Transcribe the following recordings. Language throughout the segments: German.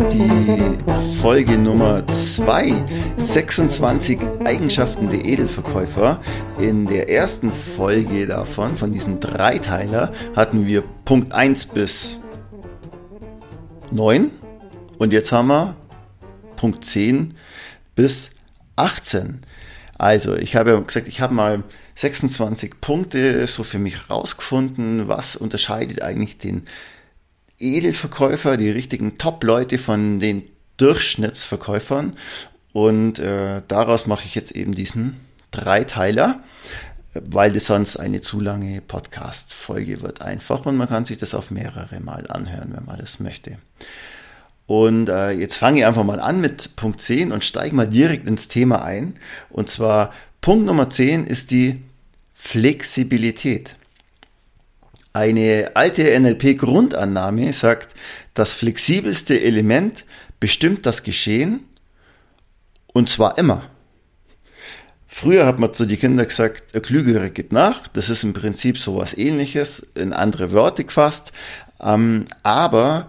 Ist die Folge Nummer 2, 26 Eigenschaften der Edelverkäufer. In der ersten Folge davon, von diesem Dreiteiler, hatten wir Punkt 1 bis 9 und jetzt haben wir Punkt 10 bis 18. Also, ich habe gesagt, ich habe mal 26 Punkte so für mich rausgefunden, was unterscheidet eigentlich den Edelverkäufer, die richtigen Top-Leute von den Durchschnittsverkäufern. Und äh, daraus mache ich jetzt eben diesen Dreiteiler, weil das sonst eine zu lange Podcast-Folge wird einfach und man kann sich das auf mehrere Mal anhören, wenn man das möchte. Und äh, jetzt fange ich einfach mal an mit Punkt 10 und steige mal direkt ins Thema ein. Und zwar Punkt Nummer 10 ist die Flexibilität. Eine alte NLP-Grundannahme sagt, das flexibelste Element bestimmt das Geschehen und zwar immer. Früher hat man zu den Kindern gesagt, ein Klügere geht nach. Das ist im Prinzip sowas ähnliches, in andere Worte gefasst. Ähm, aber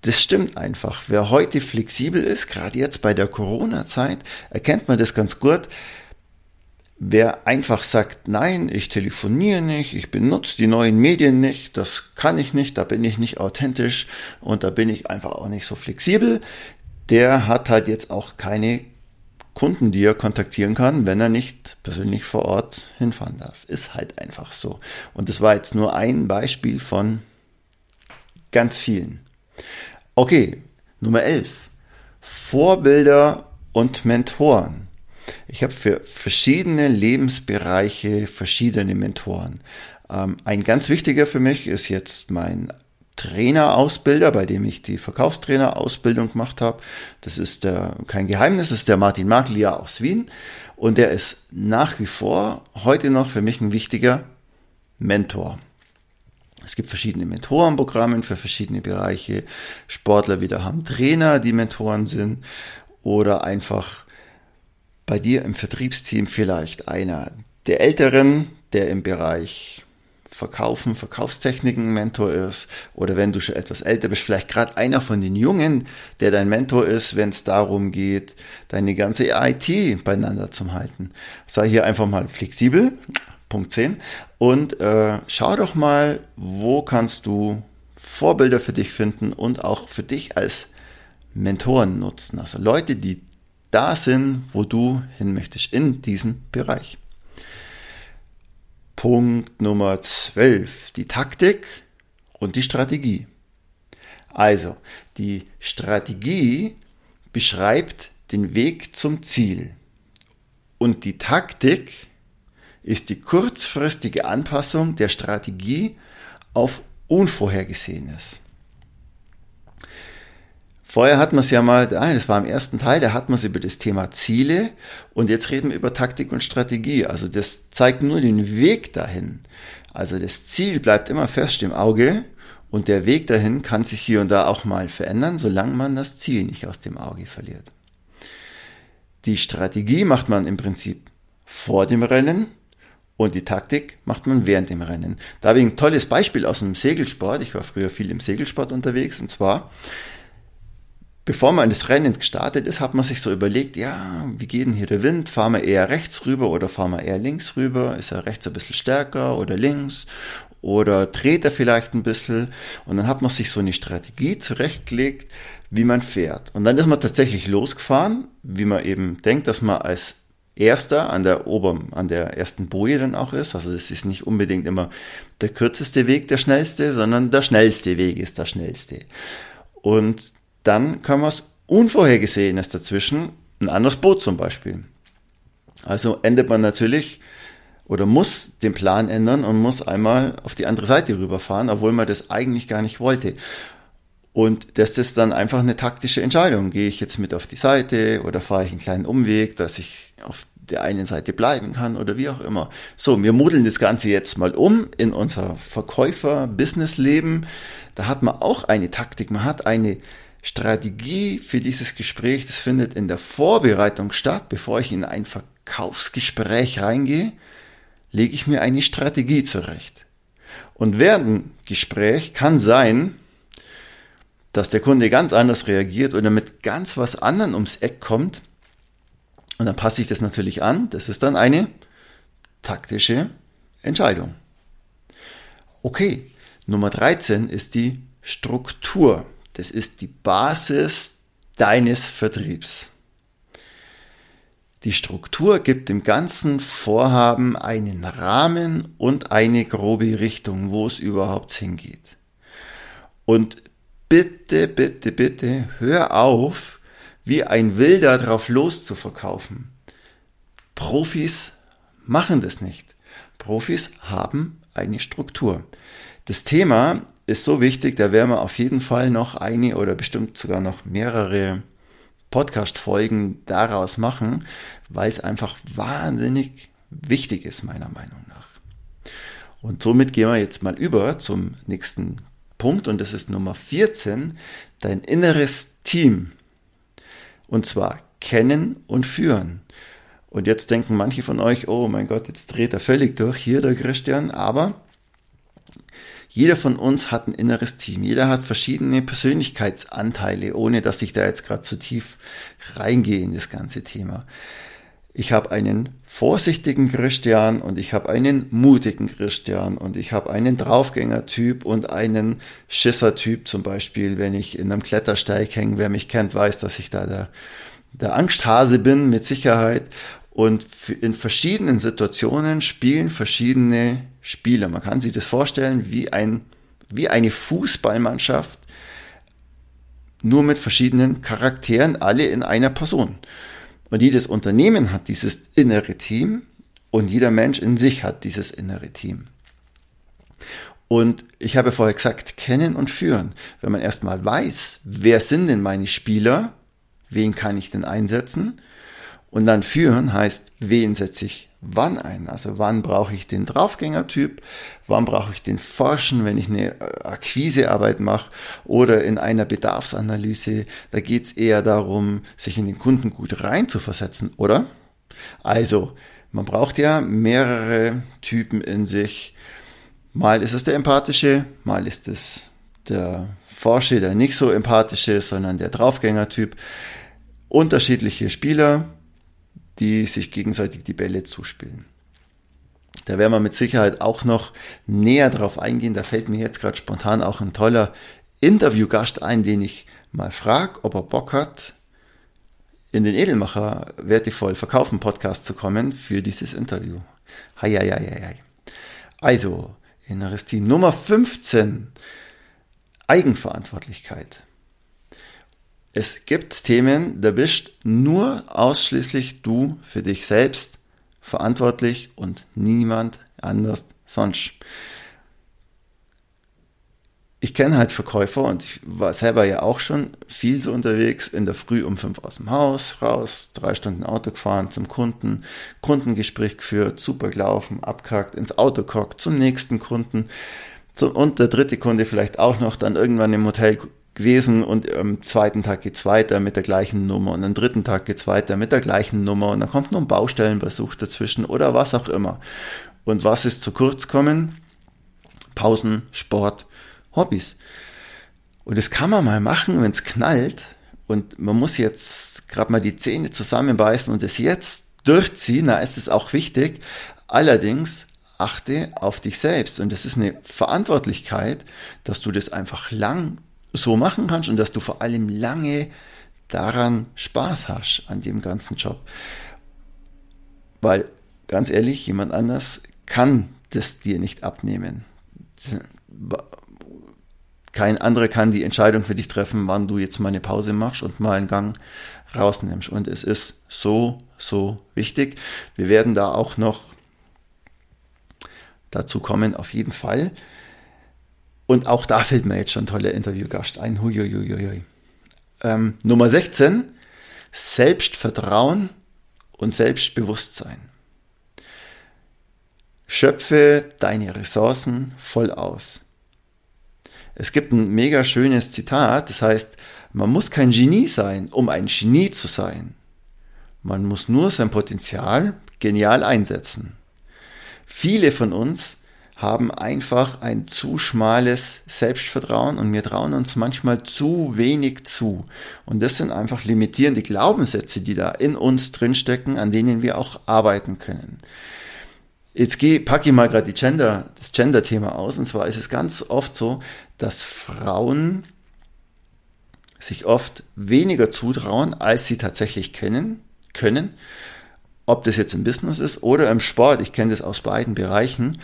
das stimmt einfach. Wer heute flexibel ist, gerade jetzt bei der Corona-Zeit, erkennt man das ganz gut. Wer einfach sagt, nein, ich telefoniere nicht, ich benutze die neuen Medien nicht, das kann ich nicht, da bin ich nicht authentisch und da bin ich einfach auch nicht so flexibel, der hat halt jetzt auch keine Kunden, die er kontaktieren kann, wenn er nicht persönlich vor Ort hinfahren darf. Ist halt einfach so. Und das war jetzt nur ein Beispiel von ganz vielen. Okay, Nummer 11. Vorbilder und Mentoren. Ich habe für verschiedene Lebensbereiche verschiedene Mentoren. Ähm, ein ganz wichtiger für mich ist jetzt mein Trainerausbilder, bei dem ich die Verkaufstrainerausbildung gemacht habe. Das ist der, kein Geheimnis, das ist der Martin Maglia aus Wien. Und der ist nach wie vor heute noch für mich ein wichtiger Mentor. Es gibt verschiedene Mentorenprogramme für verschiedene Bereiche. Sportler wieder haben Trainer, die Mentoren sind. Oder einfach bei dir im Vertriebsteam vielleicht einer der Älteren, der im Bereich Verkaufen, Verkaufstechniken Mentor ist oder wenn du schon etwas älter bist, vielleicht gerade einer von den Jungen, der dein Mentor ist, wenn es darum geht, deine ganze IT beieinander zu halten. Sei hier einfach mal flexibel, Punkt 10, und äh, schau doch mal, wo kannst du Vorbilder für dich finden und auch für dich als Mentoren nutzen. Also Leute, die da sind, wo du hin möchtest, in diesem Bereich. Punkt Nummer 12, die Taktik und die Strategie. Also, die Strategie beschreibt den Weg zum Ziel und die Taktik ist die kurzfristige Anpassung der Strategie auf Unvorhergesehenes. Vorher hatten wir es ja mal, ah, das war im ersten Teil, da hatten wir es über das Thema Ziele und jetzt reden wir über Taktik und Strategie. Also das zeigt nur den Weg dahin. Also das Ziel bleibt immer fest im Auge und der Weg dahin kann sich hier und da auch mal verändern, solange man das Ziel nicht aus dem Auge verliert. Die Strategie macht man im Prinzip vor dem Rennen und die Taktik macht man während dem Rennen. Da habe ich ein tolles Beispiel aus dem Segelsport. Ich war früher viel im Segelsport unterwegs und zwar bevor man das Rennen gestartet ist, hat man sich so überlegt, ja, wie geht denn hier der Wind? Fahren wir eher rechts rüber oder fahren wir eher links rüber? Ist er rechts ein bisschen stärker oder links? oder dreht er vielleicht ein bisschen und dann hat man sich so eine Strategie zurechtgelegt, wie man fährt. Und dann ist man tatsächlich losgefahren, wie man eben denkt, dass man als Erster an der Ober, an der ersten Boje dann auch ist. Also es ist nicht unbedingt immer der kürzeste Weg der schnellste, sondern der schnellste Weg ist der schnellste. Und dann kann was Unvorhergesehenes dazwischen, ein anderes Boot zum Beispiel. Also endet man natürlich oder muss den Plan ändern und muss einmal auf die andere Seite rüberfahren, obwohl man das eigentlich gar nicht wollte. Und das ist dann einfach eine taktische Entscheidung. Gehe ich jetzt mit auf die Seite oder fahre ich einen kleinen Umweg, dass ich auf der einen Seite bleiben kann oder wie auch immer. So, wir modeln das Ganze jetzt mal um in unser Verkäufer-Business-Leben. Da hat man auch eine Taktik, man hat eine Strategie für dieses Gespräch. Das findet in der Vorbereitung statt, bevor ich in ein Verkaufsgespräch reingehe lege ich mir eine Strategie zurecht. Und während dem Gespräch kann sein, dass der Kunde ganz anders reagiert oder mit ganz was anderem ums Eck kommt. Und dann passe ich das natürlich an. Das ist dann eine taktische Entscheidung. Okay, Nummer 13 ist die Struktur. Das ist die Basis deines Vertriebs. Die Struktur gibt dem ganzen Vorhaben einen Rahmen und eine grobe Richtung, wo es überhaupt hingeht. Und bitte, bitte, bitte, hör auf, wie ein Wilder drauf loszuverkaufen. Profis machen das nicht. Profis haben eine Struktur. Das Thema ist so wichtig, da werden wir auf jeden Fall noch eine oder bestimmt sogar noch mehrere Podcast-Folgen daraus machen, weil es einfach wahnsinnig wichtig ist, meiner Meinung nach. Und somit gehen wir jetzt mal über zum nächsten Punkt und das ist Nummer 14, dein inneres Team. Und zwar kennen und führen. Und jetzt denken manche von euch, oh mein Gott, jetzt dreht er völlig durch, hier der Christian, aber jeder von uns hat ein inneres Team. Jeder hat verschiedene Persönlichkeitsanteile, ohne dass ich da jetzt gerade zu tief reingehe in das ganze Thema. Ich habe einen vorsichtigen Christian und ich habe einen mutigen Christian und ich habe einen Draufgänger-Typ und einen Schisser-Typ zum Beispiel, wenn ich in einem Klettersteig hänge. Wer mich kennt, weiß, dass ich da der, der Angsthase bin, mit Sicherheit. Und in verschiedenen Situationen spielen verschiedene Spieler. Man kann sich das vorstellen wie, ein, wie eine Fußballmannschaft, nur mit verschiedenen Charakteren, alle in einer Person. Und jedes Unternehmen hat dieses innere Team und jeder Mensch in sich hat dieses innere Team. Und ich habe vorher gesagt, kennen und führen. Wenn man erstmal weiß, wer sind denn meine Spieler, wen kann ich denn einsetzen, und dann führen heißt, wen setze ich wann ein? Also wann brauche ich den Draufgängertyp? Wann brauche ich den Forschen, wenn ich eine äh, Akquisearbeit mache? Oder in einer Bedarfsanalyse, da geht es eher darum, sich in den Kunden gut reinzuversetzen, oder? Also, man braucht ja mehrere Typen in sich. Mal ist es der empathische, mal ist es der Forsche, der nicht so empathische, sondern der Draufgängertyp. Unterschiedliche Spieler, die sich gegenseitig die Bälle zuspielen. Da werden wir mit Sicherheit auch noch näher drauf eingehen. Da fällt mir jetzt gerade spontan auch ein toller Interviewgast ein, den ich mal frage, ob er Bock hat, in den Edelmacher Wertevoll Verkaufen Podcast zu kommen für dieses Interview. Hei, hei, hei, hei. Also, inneres Team Nummer 15. Eigenverantwortlichkeit. Es gibt Themen, da bist nur ausschließlich du für dich selbst verantwortlich und niemand anders sonst. Ich kenne halt Verkäufer und ich war selber ja auch schon viel so unterwegs, in der Früh um fünf aus dem Haus, raus, drei Stunden Auto gefahren zum Kunden, Kundengespräch geführt, super gelaufen, abgehakt, ins Auto gehockt, zum nächsten Kunden, und der dritte Kunde vielleicht auch noch, dann irgendwann im Hotel gewesen und am zweiten Tag geht's weiter mit der gleichen Nummer und am dritten Tag geht's weiter mit der gleichen Nummer und dann kommt noch ein Baustellenbesuch dazwischen oder was auch immer. Und was ist zu kurz kommen? Pausen, Sport, Hobbys. Und das kann man mal machen, wenn es knallt und man muss jetzt gerade mal die Zähne zusammenbeißen und es jetzt durchziehen, da ist es auch wichtig. Allerdings achte auf dich selbst. Und das ist eine Verantwortlichkeit, dass du das einfach lang so machen kannst und dass du vor allem lange daran Spaß hast an dem ganzen Job. Weil, ganz ehrlich, jemand anders kann das dir nicht abnehmen. Kein anderer kann die Entscheidung für dich treffen, wann du jetzt mal eine Pause machst und mal einen Gang rausnimmst. Und es ist so, so wichtig. Wir werden da auch noch dazu kommen, auf jeden Fall. Und auch da fällt mir jetzt schon ein toller Interviewgast ein. Huiuiuiui. Ähm, Nummer 16, Selbstvertrauen und Selbstbewusstsein. Schöpfe deine Ressourcen voll aus. Es gibt ein mega schönes Zitat, das heißt, man muss kein Genie sein, um ein Genie zu sein. Man muss nur sein Potenzial genial einsetzen. Viele von uns haben einfach ein zu schmales Selbstvertrauen und wir trauen uns manchmal zu wenig zu. Und das sind einfach limitierende Glaubenssätze, die da in uns drinstecken, an denen wir auch arbeiten können. Jetzt packe ich mal gerade Gender, das Gender-Thema aus. Und zwar ist es ganz oft so, dass Frauen sich oft weniger zutrauen, als sie tatsächlich können, können. Ob das jetzt im Business ist oder im Sport. Ich kenne das aus beiden Bereichen.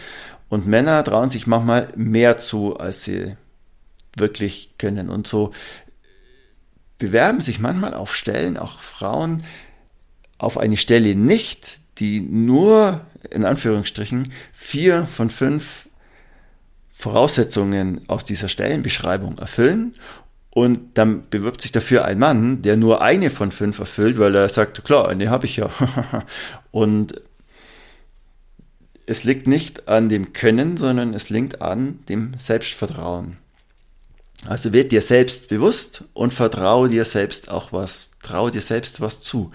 Und Männer trauen sich manchmal mehr zu, als sie wirklich können. Und so bewerben sich manchmal auf Stellen, auch Frauen, auf eine Stelle nicht, die nur in Anführungsstrichen vier von fünf Voraussetzungen aus dieser Stellenbeschreibung erfüllen. Und dann bewirbt sich dafür ein Mann, der nur eine von fünf erfüllt, weil er sagt, klar, eine habe ich ja. und es liegt nicht an dem Können, sondern es liegt an dem Selbstvertrauen. Also werd dir selbst bewusst und vertraue dir selbst auch was, trau dir selbst was zu.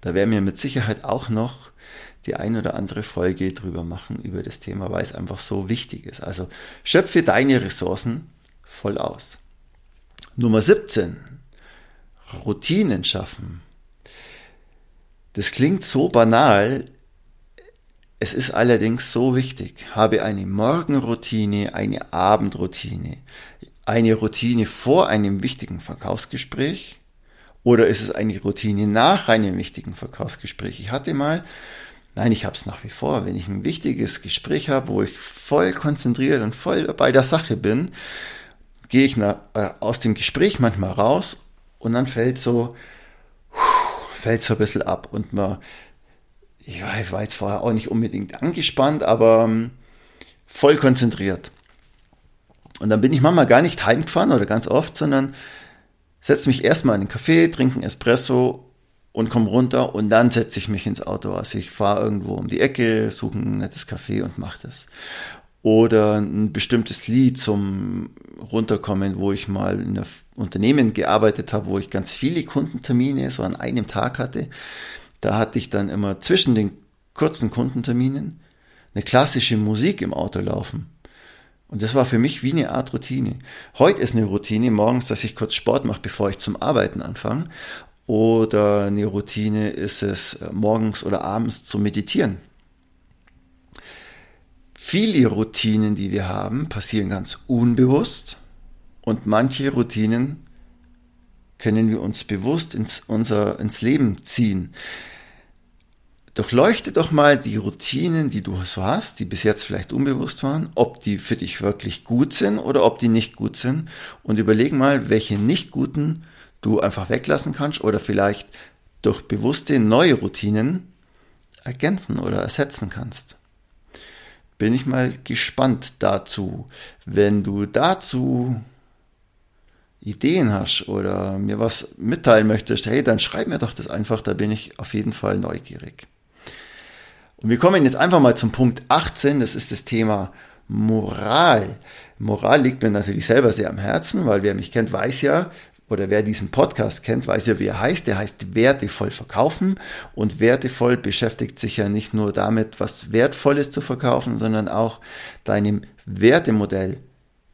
Da werden wir mit Sicherheit auch noch die ein oder andere Folge drüber machen, über das Thema, weil es einfach so wichtig ist. Also schöpfe deine Ressourcen voll aus. Nummer 17. Routinen schaffen. Das klingt so banal, es ist allerdings so wichtig, habe eine Morgenroutine, eine Abendroutine, eine Routine vor einem wichtigen Verkaufsgespräch oder ist es eine Routine nach einem wichtigen Verkaufsgespräch? Ich hatte mal, nein, ich habe es nach wie vor, wenn ich ein wichtiges Gespräch habe, wo ich voll konzentriert und voll bei der Sache bin, gehe ich nach, äh, aus dem Gespräch manchmal raus und dann fällt so, fällt so ein bisschen ab und man ich war jetzt vorher auch nicht unbedingt angespannt, aber ähm, voll konzentriert. Und dann bin ich manchmal gar nicht heimgefahren oder ganz oft, sondern setze mich erstmal in den Café, trinke einen Espresso und komme runter und dann setze ich mich ins Auto. Also ich fahre irgendwo um die Ecke, suche ein nettes Café und mache das. Oder ein bestimmtes Lied zum Runterkommen, wo ich mal in einem Unternehmen gearbeitet habe, wo ich ganz viele Kundentermine so an einem Tag hatte. Da hatte ich dann immer zwischen den kurzen Kundenterminen eine klassische Musik im Auto laufen. Und das war für mich wie eine Art Routine. Heute ist eine Routine morgens, dass ich kurz Sport mache, bevor ich zum Arbeiten anfange. Oder eine Routine ist es, morgens oder abends zu meditieren. Viele Routinen, die wir haben, passieren ganz unbewusst und manche Routinen können wir uns bewusst ins, unser, ins Leben ziehen. Durchleuchte doch mal die Routinen, die du so hast, die bis jetzt vielleicht unbewusst waren, ob die für dich wirklich gut sind oder ob die nicht gut sind und überleg mal, welche nicht guten du einfach weglassen kannst oder vielleicht durch bewusste neue Routinen ergänzen oder ersetzen kannst. Bin ich mal gespannt dazu. Wenn du dazu Ideen hast oder mir was mitteilen möchtest, hey, dann schreib mir doch das einfach, da bin ich auf jeden Fall neugierig. Und wir kommen jetzt einfach mal zum Punkt 18, das ist das Thema Moral. Moral liegt mir natürlich selber sehr am Herzen, weil wer mich kennt, weiß ja, oder wer diesen Podcast kennt, weiß ja, wie er heißt. Der heißt Wertevoll verkaufen. Und wertevoll beschäftigt sich ja nicht nur damit, was wertvoll ist zu verkaufen, sondern auch deinem Wertemodell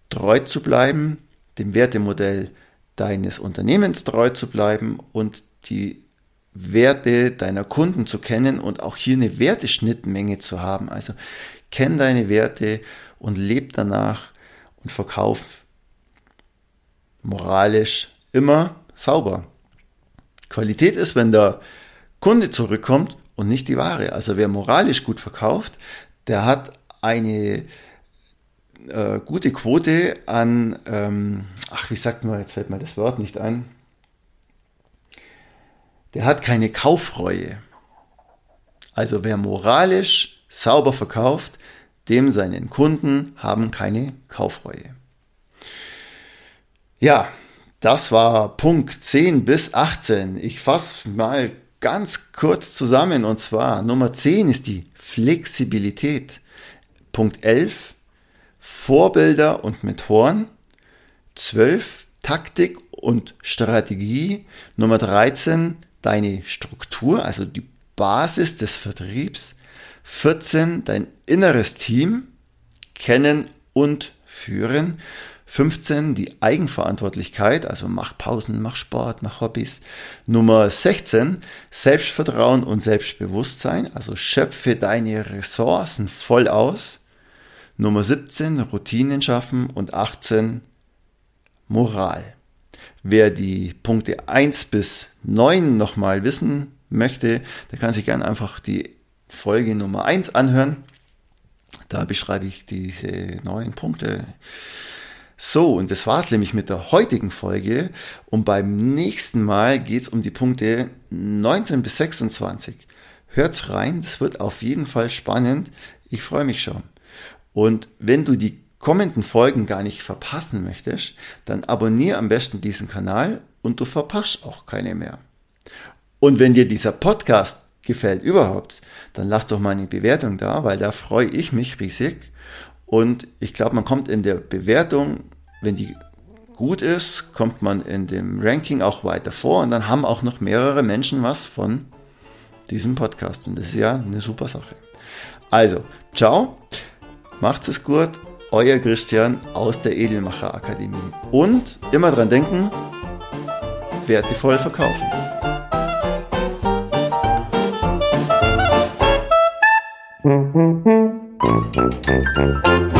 treu zu bleiben, dem Wertemodell deines Unternehmens treu zu bleiben und die Werte deiner Kunden zu kennen und auch hier eine Werteschnittmenge zu haben. Also kenn deine Werte und leb danach und verkauf moralisch immer sauber. Qualität ist, wenn der Kunde zurückkommt und nicht die Ware. Also wer moralisch gut verkauft, der hat eine äh, gute Quote an, ähm, ach, wie sagt man, jetzt fällt mir das Wort nicht ein, der hat keine Kaufreue. Also wer moralisch sauber verkauft, dem seinen Kunden haben keine Kaufreue. Ja, das war Punkt 10 bis 18. Ich fasse mal ganz kurz zusammen und zwar Nummer 10 ist die Flexibilität. Punkt 11 Vorbilder und Mentoren. 12 Taktik und Strategie. Nummer 13 deine Struktur, also die Basis des Vertriebs. 14 dein inneres Team kennen und führen. 15 die Eigenverantwortlichkeit, also mach Pausen, mach Sport, mach Hobbys. Nummer 16 Selbstvertrauen und Selbstbewusstsein, also schöpfe deine Ressourcen voll aus. Nummer 17 Routinen schaffen und 18 Moral. Wer die Punkte 1 bis 9 nochmal wissen möchte, der kann sich gerne einfach die Folge Nummer 1 anhören. Da beschreibe ich diese neun Punkte. So, und das war's nämlich mit der heutigen Folge. Und beim nächsten Mal geht's um die Punkte 19 bis 26. Hört's rein, das wird auf jeden Fall spannend. Ich freue mich schon. Und wenn du die kommenden Folgen gar nicht verpassen möchtest, dann abonniere am besten diesen Kanal und du verpasst auch keine mehr. Und wenn dir dieser Podcast gefällt überhaupt, dann lass doch mal eine Bewertung da, weil da freue ich mich riesig. Und ich glaube, man kommt in der Bewertung, wenn die gut ist, kommt man in dem Ranking auch weiter vor und dann haben auch noch mehrere Menschen was von diesem Podcast. Und das ist ja eine super Sache. Also, ciao, Macht es gut, euer Christian aus der Edelmacher Akademie. Und immer dran denken, wertevoll verkaufen. Mm-hmm.